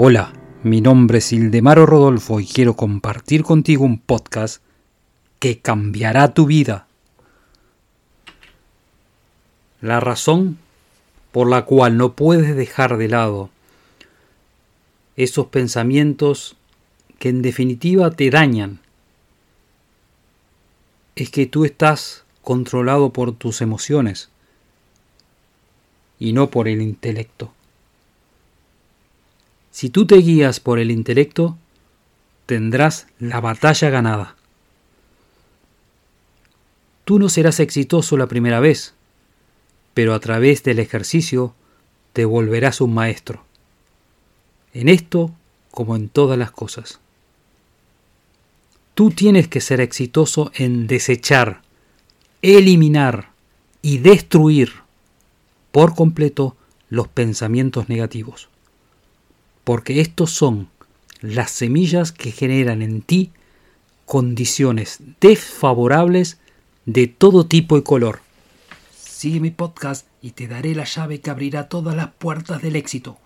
Hola, mi nombre es Ildemaro Rodolfo y quiero compartir contigo un podcast que cambiará tu vida. La razón por la cual no puedes dejar de lado esos pensamientos que en definitiva te dañan es que tú estás controlado por tus emociones y no por el intelecto. Si tú te guías por el intelecto, tendrás la batalla ganada. Tú no serás exitoso la primera vez, pero a través del ejercicio te volverás un maestro. En esto como en todas las cosas. Tú tienes que ser exitoso en desechar, eliminar y destruir por completo los pensamientos negativos porque estos son las semillas que generan en ti condiciones desfavorables de todo tipo y color. Sigue mi podcast y te daré la llave que abrirá todas las puertas del éxito.